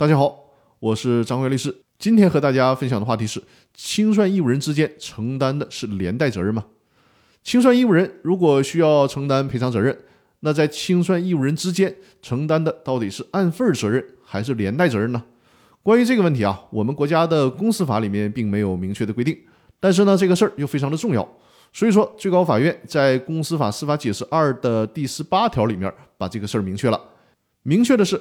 大家好，我是张辉律师。今天和大家分享的话题是：清算义务人之间承担的是连带责任吗？清算义务人如果需要承担赔偿责任，那在清算义务人之间承担的到底是按份责任还是连带责任呢？关于这个问题啊，我们国家的公司法里面并没有明确的规定，但是呢，这个事儿又非常的重要，所以说最高法院在公司法司法解释二的第十八条里面把这个事儿明确了，明确的是。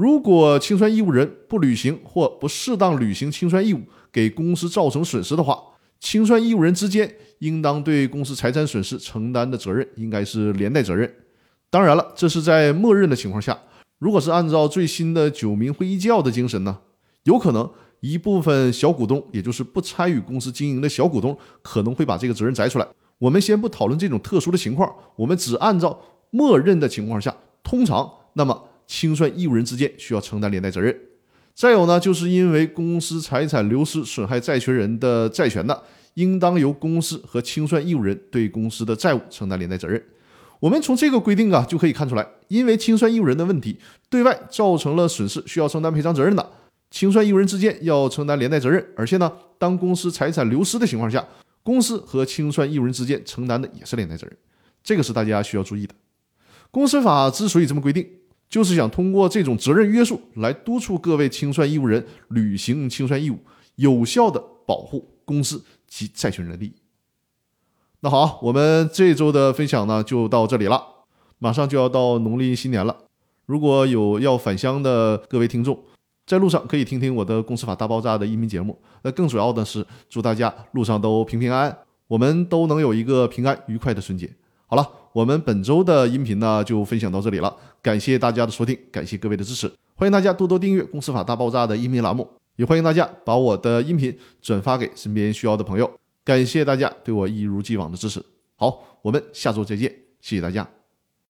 如果清算义务人不履行或不适当履行清算义务，给公司造成损失的话，清算义务人之间应当对公司财产损失承担的责任应该是连带责任。当然了，这是在默认的情况下。如果是按照最新的九民会议纪要的精神呢，有可能一部分小股东，也就是不参与公司经营的小股东，可能会把这个责任摘出来。我们先不讨论这种特殊的情况，我们只按照默认的情况下，通常那么。清算义务人之间需要承担连带责任。再有呢，就是因为公司财产流失损害债权人的债权的，应当由公司和清算义务人对公司的债务承担连带责任。我们从这个规定啊就可以看出来，因为清算义务人的问题对外造成了损失，需要承担赔偿责任的，清算义务人之间要承担连带责任。而且呢，当公司财产流失的情况下，公司和清算义务人之间承担的也是连带责任。这个是大家需要注意的。公司法之所以这么规定。就是想通过这种责任约束来督促各位清算义务人履行清算义务，有效的保护公司及债权人的利益。那好，我们这周的分享呢就到这里了。马上就要到农历新年了，如果有要返乡的各位听众，在路上可以听听我的《公司法大爆炸》的音频节目。那更主要的是祝大家路上都平平安安，我们都能有一个平安愉快的春节。好了。我们本周的音频呢，就分享到这里了。感谢大家的收听，感谢各位的支持，欢迎大家多多订阅《公司法大爆炸》的音频栏目，也欢迎大家把我的音频转发给身边需要的朋友。感谢大家对我一如既往的支持。好，我们下周再见，谢谢大家。